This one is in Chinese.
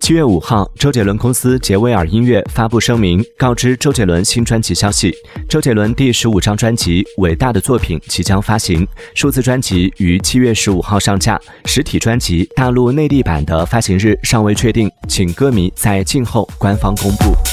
七月五号周杰伦公司杰威尔音乐发布声明告知周杰伦新专辑消息周杰伦第十五张专辑伟大的作品即将发行数字专辑于七月十五号上架实体专辑大陆内地版的发行日尚未确定请歌迷在静候官方公布。